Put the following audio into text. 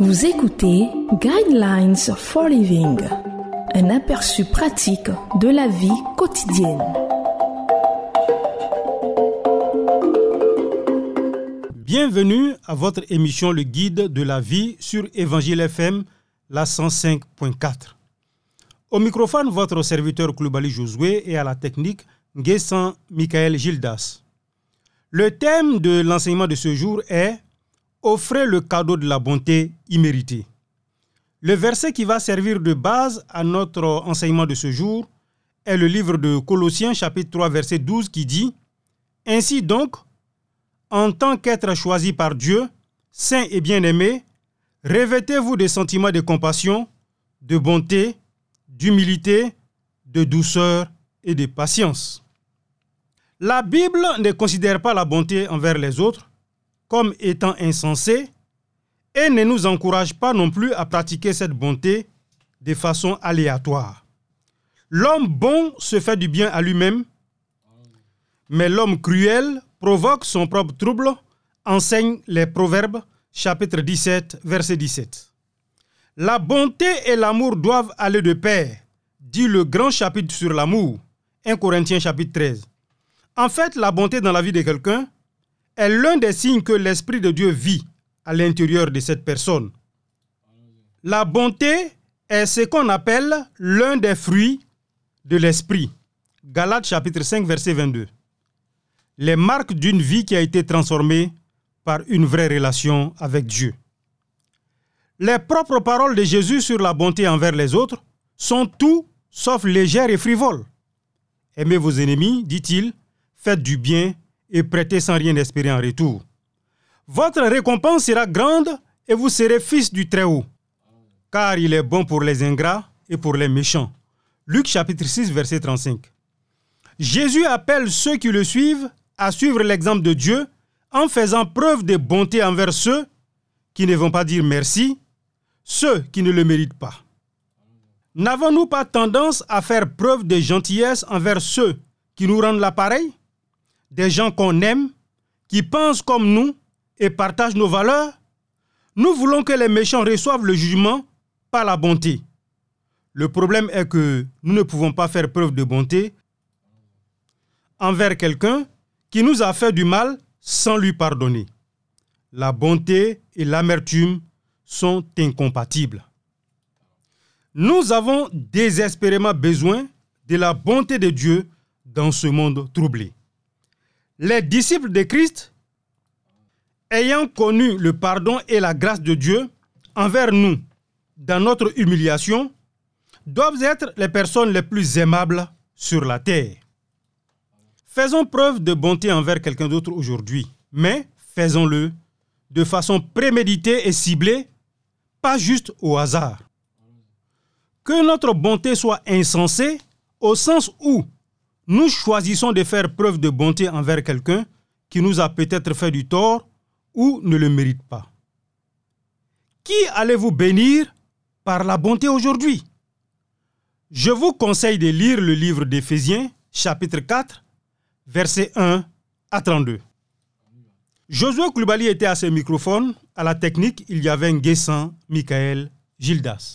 Vous écoutez Guidelines for Living, un aperçu pratique de la vie quotidienne. Bienvenue à votre émission Le Guide de la vie sur Évangile FM, la 105.4. Au microphone, votre serviteur Kloubali Josué et à la technique, Nguessan Michael Gildas. Le thème de l'enseignement de ce jour est Offrez le cadeau de la bonté imméritée. Le verset qui va servir de base à notre enseignement de ce jour est le livre de Colossiens chapitre 3 verset 12 qui dit Ainsi donc, en tant qu'être choisi par Dieu, saint et bien-aimé, revêtez-vous des sentiments de compassion, de bonté, d'humilité, de douceur et de patience. La Bible ne considère pas la bonté envers les autres comme étant insensée et ne nous encourage pas non plus à pratiquer cette bonté de façon aléatoire. L'homme bon se fait du bien à lui-même, mais l'homme cruel provoque son propre trouble, enseigne les Proverbes, chapitre 17, verset 17. La bonté et l'amour doivent aller de pair, dit le grand chapitre sur l'amour, 1 Corinthiens chapitre 13. En fait, la bonté dans la vie de quelqu'un est l'un des signes que l'Esprit de Dieu vit à l'intérieur de cette personne. La bonté est ce qu'on appelle l'un des fruits de l'Esprit. Galates chapitre 5 verset 22. Les marques d'une vie qui a été transformée par une vraie relation avec Dieu. Les propres paroles de Jésus sur la bonté envers les autres sont tout sauf légères et frivoles. Aimez vos ennemis, dit-il, faites du bien et prêtez sans rien espérer en retour. Votre récompense sera grande et vous serez fils du Très-Haut, car il est bon pour les ingrats et pour les méchants. Luc chapitre 6 verset 35. Jésus appelle ceux qui le suivent à suivre l'exemple de Dieu en faisant preuve de bonté envers ceux qui ne vont pas dire merci, ceux qui ne le méritent pas. N'avons-nous pas tendance à faire preuve de gentillesse envers ceux qui nous rendent l'appareil? Des gens qu'on aime, qui pensent comme nous et partagent nos valeurs Nous voulons que les méchants reçoivent le jugement, pas la bonté. Le problème est que nous ne pouvons pas faire preuve de bonté envers quelqu'un qui nous a fait du mal sans lui pardonner. La bonté et l'amertume sont incompatibles. Nous avons désespérément besoin de la bonté de Dieu dans ce monde troublé. Les disciples de Christ, ayant connu le pardon et la grâce de Dieu envers nous dans notre humiliation, doivent être les personnes les plus aimables sur la terre. Faisons preuve de bonté envers quelqu'un d'autre aujourd'hui, mais faisons-le de façon préméditée et ciblée, pas juste au hasard. Que notre bonté soit insensée au sens où nous choisissons de faire preuve de bonté envers quelqu'un qui nous a peut-être fait du tort ou ne le mérite pas. Qui allez-vous bénir par la bonté aujourd'hui? Je vous conseille de lire le livre d'Éphésiens, chapitre 4, versets 1 à 32. Josué Koulibaly était à ce microphone. À la technique, il y avait Nguessan, Michael, Gildas.